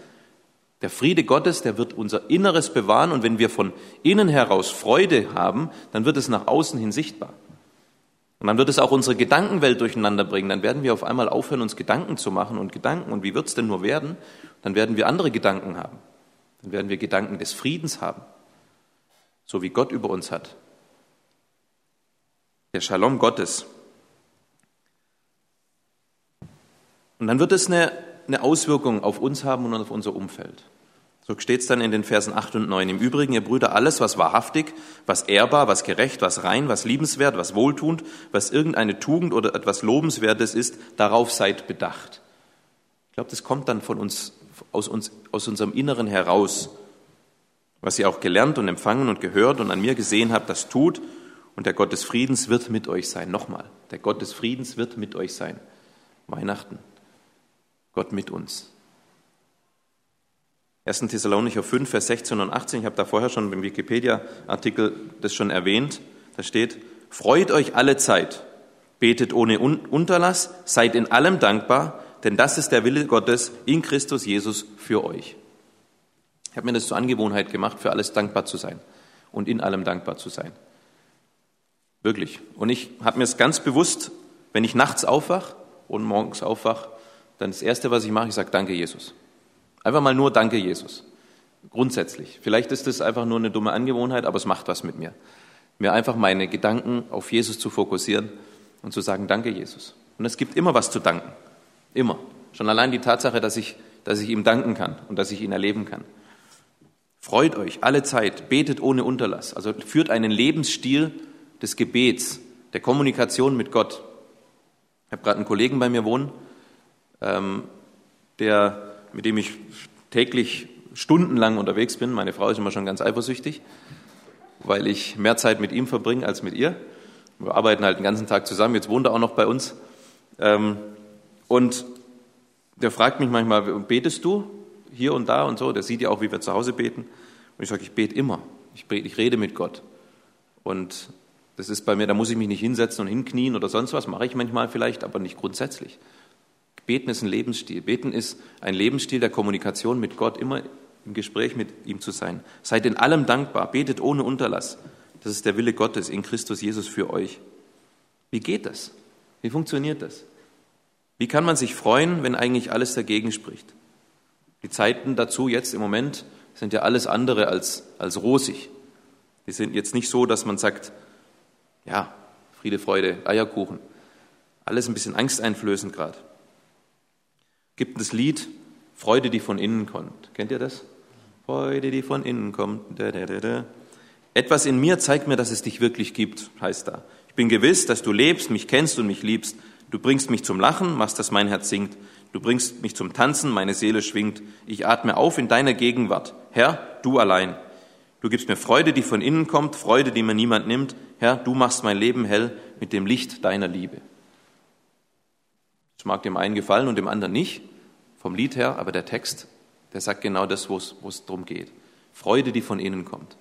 Der Friede Gottes, der wird unser Inneres bewahren und wenn wir von innen heraus Freude haben, dann wird es nach außen hin sichtbar. Und dann wird es auch unsere Gedankenwelt durcheinander bringen. Dann werden wir auf einmal aufhören, uns Gedanken zu machen und Gedanken. Und wie wird es denn nur werden? Dann werden wir andere Gedanken haben. Dann werden wir Gedanken des Friedens haben so wie Gott über uns hat. der Shalom Gottes. Und dann wird es eine, eine Auswirkung auf uns haben und auf unser Umfeld. So steht es dann in den Versen 8 und 9. Im Übrigen, ihr Brüder, alles, was wahrhaftig, was ehrbar, was gerecht, was rein, was liebenswert, was wohltuend, was irgendeine Tugend oder etwas Lobenswertes ist, darauf seid bedacht. Ich glaube, das kommt dann von uns, aus, uns, aus unserem Inneren heraus. Was ihr auch gelernt und empfangen und gehört und an mir gesehen habt, das tut, und der Gott des Friedens wird mit euch sein. Nochmal, der Gott des Friedens wird mit euch sein. Weihnachten. Gott mit uns. 1. Thessalonicher 5, Vers 16 und 18, ich habe da vorher schon im Wikipedia-Artikel das schon erwähnt, da steht, freut euch alle Zeit, betet ohne Unterlass, seid in allem dankbar, denn das ist der Wille Gottes in Christus Jesus für euch. Ich habe mir das zur Angewohnheit gemacht, für alles dankbar zu sein und in allem dankbar zu sein. Wirklich. Und ich habe mir es ganz bewusst, wenn ich nachts aufwach und morgens aufwach, dann das Erste, was ich mache, ich sage Danke, Jesus. Einfach mal nur Danke, Jesus. Grundsätzlich. Vielleicht ist das einfach nur eine dumme Angewohnheit, aber es macht was mit mir. Mir einfach meine Gedanken auf Jesus zu fokussieren und zu sagen Danke, Jesus. Und es gibt immer was zu danken. Immer. Schon allein die Tatsache, dass ich, dass ich ihm danken kann und dass ich ihn erleben kann. Freut euch alle Zeit, betet ohne Unterlass. Also führt einen Lebensstil des Gebets, der Kommunikation mit Gott. Ich habe gerade einen Kollegen bei mir wohnen, der mit dem ich täglich stundenlang unterwegs bin. Meine Frau ist immer schon ganz eifersüchtig, weil ich mehr Zeit mit ihm verbringe als mit ihr. Wir arbeiten halt den ganzen Tag zusammen. Jetzt wohnt er auch noch bei uns. Ähm, und der fragt mich manchmal, betest du hier und da und so? Der sieht ja auch, wie wir zu Hause beten. Und ich sage, ich bete immer. Ich, bete, ich rede mit Gott. Und das ist bei mir, da muss ich mich nicht hinsetzen und hinknien oder sonst was. Mache ich manchmal vielleicht, aber nicht grundsätzlich. Beten ist ein Lebensstil. Beten ist ein Lebensstil der Kommunikation mit Gott, immer im Gespräch mit ihm zu sein. Seid in allem dankbar, betet ohne Unterlass. Das ist der Wille Gottes in Christus Jesus für euch. Wie geht das? Wie funktioniert das? Wie kann man sich freuen, wenn eigentlich alles dagegen spricht? Die Zeiten dazu jetzt im Moment sind ja alles andere als, als rosig. Die sind jetzt nicht so, dass man sagt, ja, Friede, Freude, Eierkuchen. Alles ein bisschen angsteinflößend gerade gibt das Lied Freude, die von innen kommt. Kennt ihr das? Freude, die von innen kommt. Da, da, da, Etwas in mir zeigt mir, dass es dich wirklich gibt, heißt da. Ich bin gewiss, dass du lebst, mich kennst und mich liebst. Du bringst mich zum Lachen, machst, dass mein Herz singt. Du bringst mich zum Tanzen, meine Seele schwingt. Ich atme auf in deiner Gegenwart. Herr, du allein. Du gibst mir Freude, die von innen kommt, Freude, die mir niemand nimmt. Herr, du machst mein Leben hell mit dem Licht deiner Liebe. Das mag dem einen gefallen und dem anderen nicht, vom Lied her, aber der Text, der sagt genau das, wo es, wo es darum geht. Freude, die von innen kommt.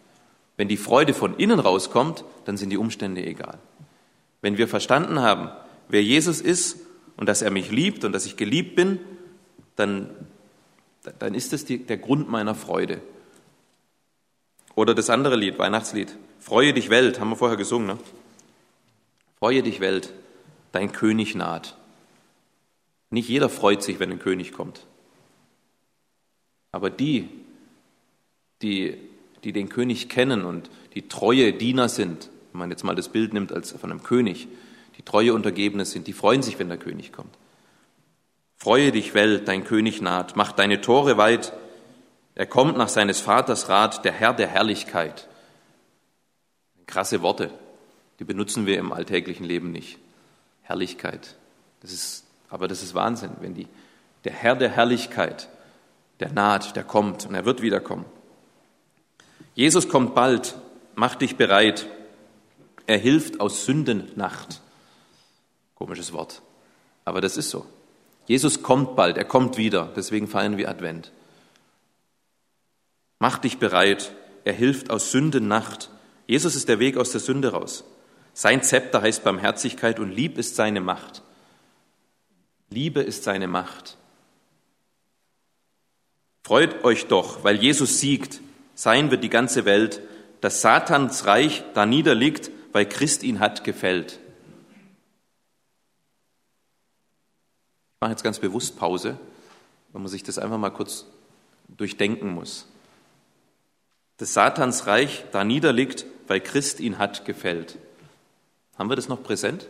Wenn die Freude von innen rauskommt, dann sind die Umstände egal. Wenn wir verstanden haben, wer Jesus ist und dass er mich liebt und dass ich geliebt bin, dann, dann ist das die, der Grund meiner Freude. Oder das andere Lied, Weihnachtslied. Freue dich Welt, haben wir vorher gesungen. Ne? Freue dich Welt, dein König naht. Nicht jeder freut sich, wenn ein König kommt. Aber die, die, die den König kennen und die treue Diener sind, wenn man jetzt mal das Bild nimmt als von einem König, die treue Untergebene sind, die freuen sich, wenn der König kommt. Freue dich, Welt, dein König naht, mach deine Tore weit, er kommt nach seines Vaters Rat, der Herr der Herrlichkeit. Krasse Worte, die benutzen wir im alltäglichen Leben nicht. Herrlichkeit, das ist aber das ist Wahnsinn, wenn die, der Herr der Herrlichkeit, der naht, der kommt und er wird wiederkommen. Jesus kommt bald, mach dich bereit. Er hilft aus Sündennacht. Komisches Wort, aber das ist so. Jesus kommt bald, er kommt wieder, deswegen feiern wir Advent. Mach dich bereit, er hilft aus Sündennacht. Jesus ist der Weg aus der Sünde raus. Sein Zepter heißt Barmherzigkeit und lieb ist seine Macht. Liebe ist seine Macht. Freut euch doch, weil Jesus siegt. Sein wird die ganze Welt, dass Satans Reich da niederliegt, weil Christ ihn hat gefällt. Ich mache jetzt ganz bewusst Pause, weil man sich das einfach mal kurz durchdenken muss. Dass Satans Reich da niederliegt, weil Christ ihn hat gefällt. Haben wir das noch präsent?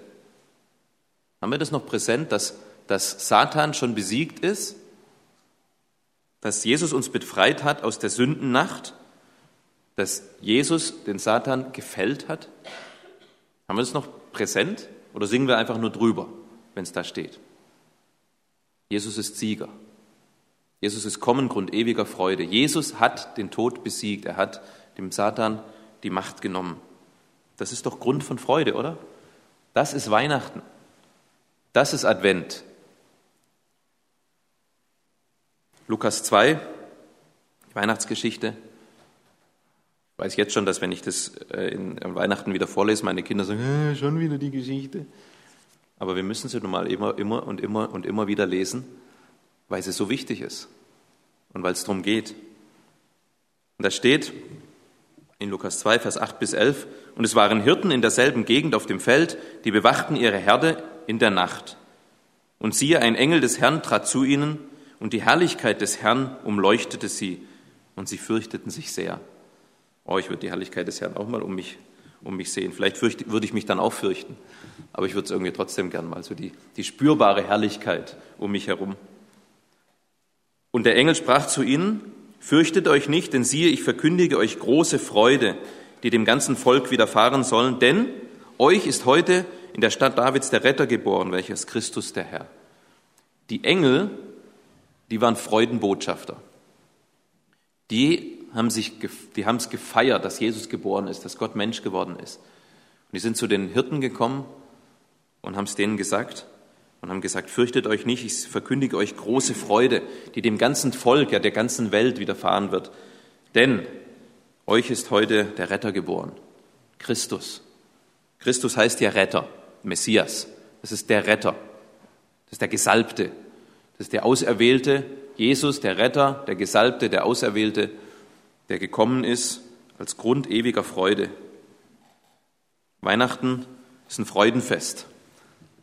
Haben wir das noch präsent, dass, dass Satan schon besiegt ist? Dass Jesus uns befreit hat aus der Sündennacht? Dass Jesus den Satan gefällt hat? Haben wir das noch präsent oder singen wir einfach nur drüber, wenn es da steht? Jesus ist Sieger. Jesus ist Kommengrund ewiger Freude. Jesus hat den Tod besiegt. Er hat dem Satan die Macht genommen. Das ist doch Grund von Freude, oder? Das ist Weihnachten. Das ist Advent. Lukas 2, die Weihnachtsgeschichte. Ich weiß jetzt schon, dass wenn ich das äh, in, an Weihnachten wieder vorlese, meine Kinder sagen, äh, schon wieder die Geschichte. Aber wir müssen sie nun mal immer, immer und immer und immer wieder lesen, weil sie so wichtig ist und weil es darum geht. Und da steht in Lukas 2, Vers 8 bis 11, und es waren Hirten in derselben Gegend auf dem Feld, die bewachten ihre Herde in der Nacht. Und siehe, ein Engel des Herrn trat zu ihnen, und die Herrlichkeit des Herrn umleuchtete sie, und sie fürchteten sich sehr. Oh, ich würde die Herrlichkeit des Herrn auch mal um mich, um mich sehen. Vielleicht fürchte, würde ich mich dann auch fürchten, aber ich würde es irgendwie trotzdem gern mal, so die, die spürbare Herrlichkeit um mich herum. Und der Engel sprach zu ihnen, Fürchtet euch nicht, denn siehe, ich verkündige euch große Freude, die dem ganzen Volk widerfahren sollen, denn euch ist heute in der Stadt Davids der Retter geboren, welcher ist Christus der Herr. Die Engel, die waren Freudenbotschafter. Die haben sich, die haben es gefeiert, dass Jesus geboren ist, dass Gott Mensch geworden ist. Und die sind zu den Hirten gekommen und haben es denen gesagt und haben gesagt, fürchtet euch nicht, ich verkündige euch große Freude, die dem ganzen Volk, ja der ganzen Welt widerfahren wird. Denn euch ist heute der Retter geboren, Christus. Christus heißt ja Retter, Messias. Das ist der Retter, das ist der Gesalbte, das ist der Auserwählte, Jesus, der Retter, der Gesalbte, der Auserwählte, der gekommen ist als Grund ewiger Freude. Weihnachten ist ein Freudenfest.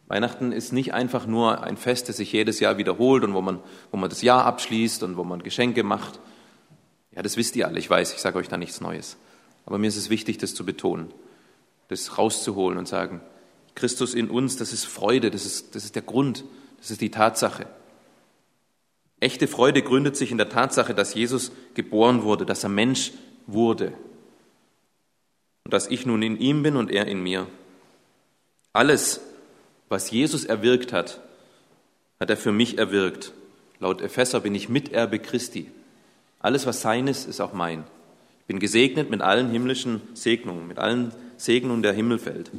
Weihnachten ist nicht einfach nur ein Fest, das sich jedes Jahr wiederholt und wo man, wo man das Jahr abschließt und wo man Geschenke macht. Ja, das wisst ihr alle, ich weiß, ich sage euch da nichts Neues. Aber mir ist es wichtig, das zu betonen, das rauszuholen und sagen, Christus in uns, das ist Freude, das ist, das ist der Grund, das ist die Tatsache. Echte Freude gründet sich in der Tatsache, dass Jesus geboren wurde, dass er Mensch wurde und dass ich nun in ihm bin und er in mir. Alles, was Jesus erwirkt hat, hat er für mich erwirkt. Laut Epheser bin ich Miterbe Christi. Alles, was seines, ist auch mein. Ich bin gesegnet mit allen himmlischen Segnungen, mit allen Segnungen der Himmel fällt.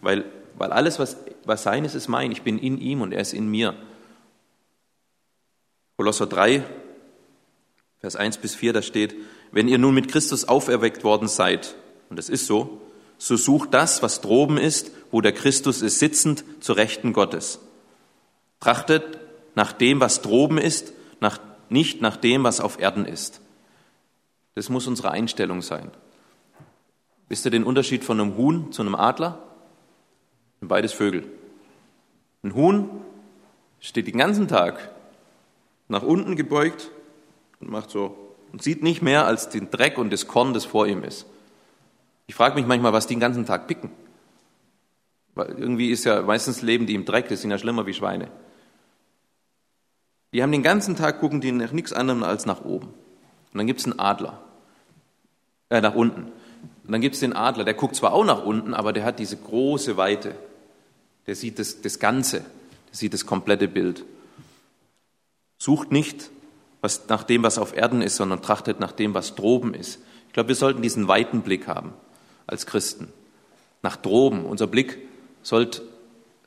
Weil, weil alles, was, was seines, ist mein. Ich bin in ihm und er ist in mir. Kolosser 3, Vers 1 bis 4, da steht, wenn ihr nun mit Christus auferweckt worden seid, und das ist so, so sucht das, was droben ist, wo der Christus ist, sitzend zur Rechten Gottes. Trachtet nach dem, was droben ist, nach, nicht nach dem, was auf Erden ist. Das muss unsere Einstellung sein. Wisst ihr den Unterschied von einem Huhn zu einem Adler? Beides Vögel. Ein Huhn steht den ganzen Tag nach unten gebeugt und macht so und sieht nicht mehr als den Dreck und das Korn, das vor ihm ist. Ich frage mich manchmal, was die den ganzen Tag picken. Weil irgendwie ist ja meistens leben die im Dreck, das sind ja schlimmer wie Schweine. Die haben den ganzen Tag gucken die nach nichts anderem als nach oben. Und dann gibt es einen Adler. Äh, nach unten. Und dann gibt es den Adler, der guckt zwar auch nach unten, aber der hat diese große Weite. Der sieht das, das Ganze, der sieht das komplette Bild. Sucht nicht was, nach dem, was auf Erden ist, sondern trachtet nach dem, was droben ist. Ich glaube, wir sollten diesen weiten Blick haben als Christen. Nach droben. Unser Blick sollte,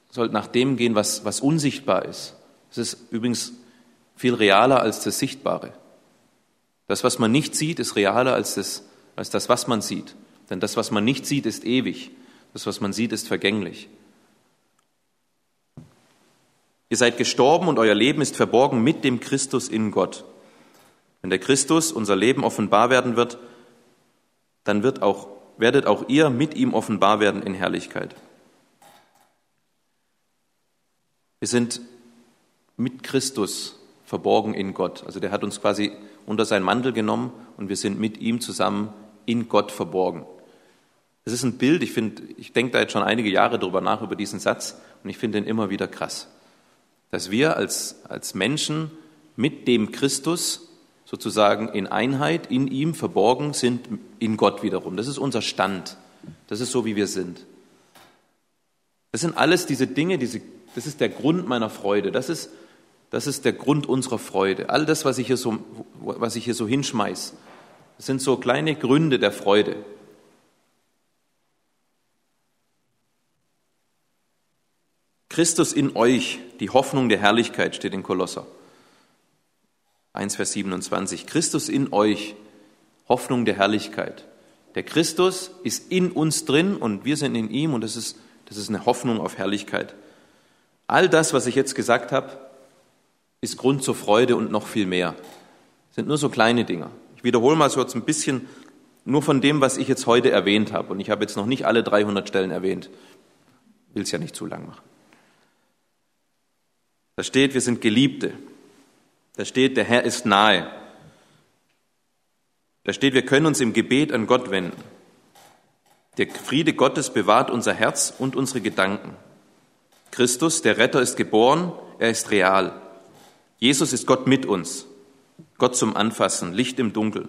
sollte nach dem gehen, was, was unsichtbar ist. Es ist übrigens viel realer als das Sichtbare. Das, was man nicht sieht, ist realer als das, als das, was man sieht. Denn das, was man nicht sieht, ist ewig. Das, was man sieht, ist vergänglich. Ihr seid gestorben und euer Leben ist verborgen mit dem Christus in Gott. Wenn der Christus unser Leben offenbar werden wird, dann wird auch werdet auch ihr mit ihm offenbar werden in Herrlichkeit. Wir sind mit Christus verborgen in Gott. Also der hat uns quasi unter seinen Mantel genommen und wir sind mit ihm zusammen in Gott verborgen. Das ist ein Bild, ich ich denke da jetzt schon einige Jahre drüber nach, über diesen Satz, und ich finde ihn immer wieder krass. Dass wir als, als Menschen mit dem Christus sozusagen in Einheit, in ihm verborgen sind, in Gott wiederum. Das ist unser Stand. Das ist so, wie wir sind. Das sind alles diese Dinge, diese, das ist der Grund meiner Freude. Das ist, das ist der Grund unserer Freude. All das, was ich hier so, was ich hier so hinschmeiß, das sind so kleine Gründe der Freude. Christus in euch, die Hoffnung der Herrlichkeit, steht in Kolosser. 1, Vers 27. Christus in euch, Hoffnung der Herrlichkeit. Der Christus ist in uns drin und wir sind in ihm und das ist, das ist eine Hoffnung auf Herrlichkeit. All das, was ich jetzt gesagt habe, ist Grund zur Freude und noch viel mehr. Das sind nur so kleine Dinge. Ich wiederhole mal so jetzt ein bisschen nur von dem, was ich jetzt heute erwähnt habe. Und ich habe jetzt noch nicht alle 300 Stellen erwähnt. Will es ja nicht zu lang machen. Da steht, wir sind Geliebte. Da steht, der Herr ist nahe. Da steht, wir können uns im Gebet an Gott wenden. Der Friede Gottes bewahrt unser Herz und unsere Gedanken. Christus, der Retter, ist geboren, er ist real. Jesus ist Gott mit uns, Gott zum Anfassen, Licht im Dunkel.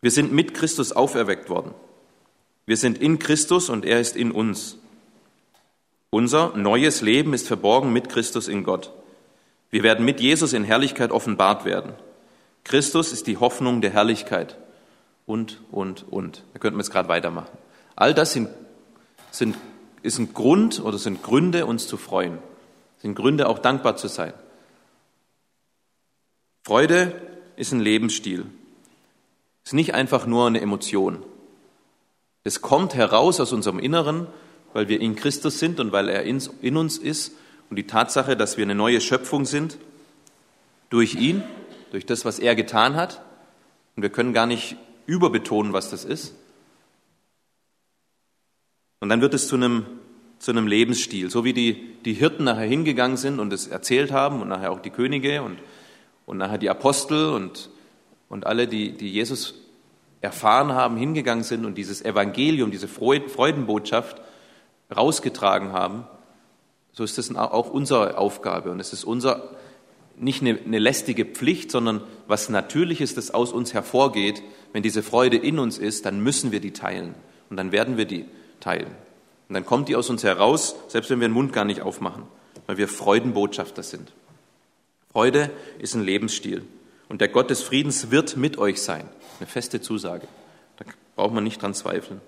Wir sind mit Christus auferweckt worden. Wir sind in Christus und er ist in uns. Unser neues Leben ist verborgen mit Christus in Gott. Wir werden mit Jesus in Herrlichkeit offenbart werden. Christus ist die Hoffnung der Herrlichkeit. Und, und, und. Da könnten wir jetzt gerade weitermachen. All das sind, sind, ist ein Grund oder sind Gründe, uns zu freuen. Sind Gründe, auch dankbar zu sein. Freude ist ein Lebensstil. Ist nicht einfach nur eine Emotion. Es kommt heraus aus unserem Inneren, weil wir in Christus sind und weil er in uns ist und die Tatsache, dass wir eine neue Schöpfung sind durch ihn, durch das, was er getan hat. Und wir können gar nicht überbetonen, was das ist. Und dann wird es zu einem, zu einem Lebensstil, so wie die, die Hirten nachher hingegangen sind und es erzählt haben und nachher auch die Könige und, und nachher die Apostel und, und alle, die, die Jesus erfahren haben, hingegangen sind und dieses Evangelium, diese Freudenbotschaft rausgetragen haben. So ist das auch unsere Aufgabe und es ist unser, nicht eine, eine lästige Pflicht, sondern was Natürliches, das aus uns hervorgeht. Wenn diese Freude in uns ist, dann müssen wir die teilen und dann werden wir die teilen. Und dann kommt die aus uns heraus, selbst wenn wir den Mund gar nicht aufmachen, weil wir Freudenbotschafter sind. Freude ist ein Lebensstil. Und der Gott des Friedens wird mit euch sein. Eine feste Zusage. Da braucht man nicht dran zweifeln.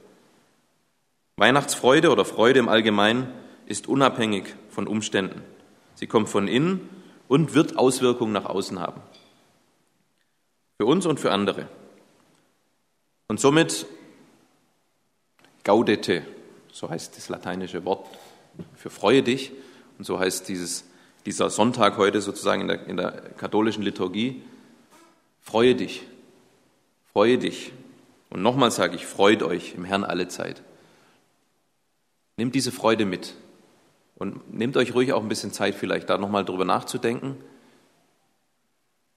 Weihnachtsfreude oder Freude im Allgemeinen ist unabhängig von Umständen. Sie kommt von innen und wird Auswirkungen nach außen haben. Für uns und für andere. Und somit gaudete, so heißt das lateinische Wort für freue dich, und so heißt dieses, dieser Sonntag heute sozusagen in der, in der katholischen Liturgie, freue dich, freue dich. Und nochmal sage ich, freut euch im Herrn alle Zeit. Nehmt diese Freude mit. Und nehmt euch ruhig auch ein bisschen Zeit, vielleicht da nochmal drüber nachzudenken,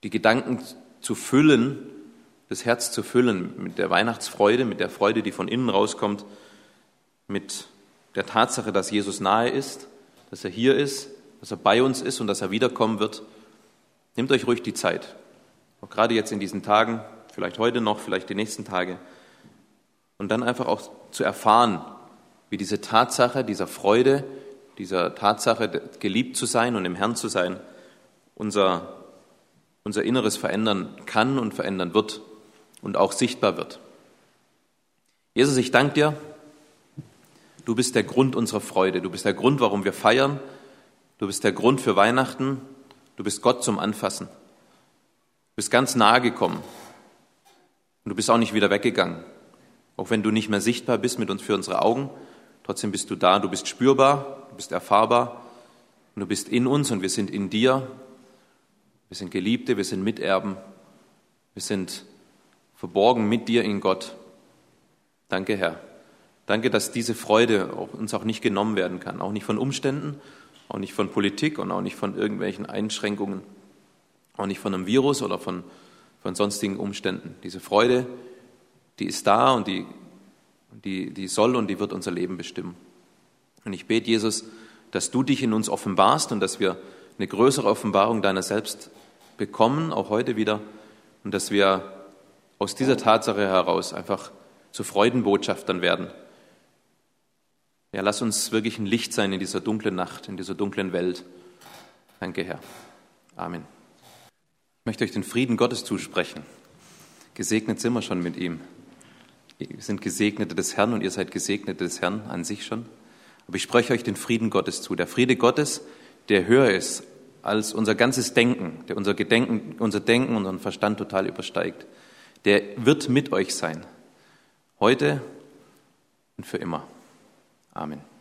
die Gedanken zu füllen, das Herz zu füllen mit der Weihnachtsfreude, mit der Freude, die von innen rauskommt, mit der Tatsache, dass Jesus nahe ist, dass er hier ist, dass er bei uns ist und dass er wiederkommen wird. Nehmt euch ruhig die Zeit, auch gerade jetzt in diesen Tagen, vielleicht heute noch, vielleicht die nächsten Tage, und dann einfach auch zu erfahren, wie diese Tatsache dieser Freude, dieser Tatsache, geliebt zu sein und im Herrn zu sein, unser, unser Inneres verändern kann und verändern wird und auch sichtbar wird. Jesus, ich danke dir. Du bist der Grund unserer Freude. Du bist der Grund, warum wir feiern. Du bist der Grund für Weihnachten. Du bist Gott zum Anfassen. Du bist ganz nahe gekommen. Und du bist auch nicht wieder weggegangen. Auch wenn du nicht mehr sichtbar bist mit uns für unsere Augen, trotzdem bist du da. Du bist spürbar bist erfahrbar und du bist in uns und wir sind in dir. Wir sind Geliebte, wir sind Miterben, wir sind verborgen mit dir in Gott. Danke, Herr. Danke, dass diese Freude uns auch nicht genommen werden kann, auch nicht von Umständen, auch nicht von Politik und auch nicht von irgendwelchen Einschränkungen, auch nicht von einem Virus oder von, von sonstigen Umständen. Diese Freude, die ist da und die, die, die soll und die wird unser Leben bestimmen. Und ich bete, Jesus, dass du dich in uns offenbarst und dass wir eine größere Offenbarung deiner selbst bekommen, auch heute wieder, und dass wir aus dieser Tatsache heraus einfach zu Freudenbotschaftern werden. Ja, lass uns wirklich ein Licht sein in dieser dunklen Nacht, in dieser dunklen Welt. Danke, Herr. Amen. Ich möchte euch den Frieden Gottes zusprechen. Gesegnet sind wir schon mit ihm. Wir sind Gesegnete des Herrn und ihr seid Gesegnete des Herrn an sich schon. Aber ich spreche euch den Frieden Gottes zu. Der Friede Gottes, der höher ist als unser ganzes Denken, der unser Gedenken, unser Denken, unseren Verstand total übersteigt. Der wird mit euch sein. Heute und für immer. Amen.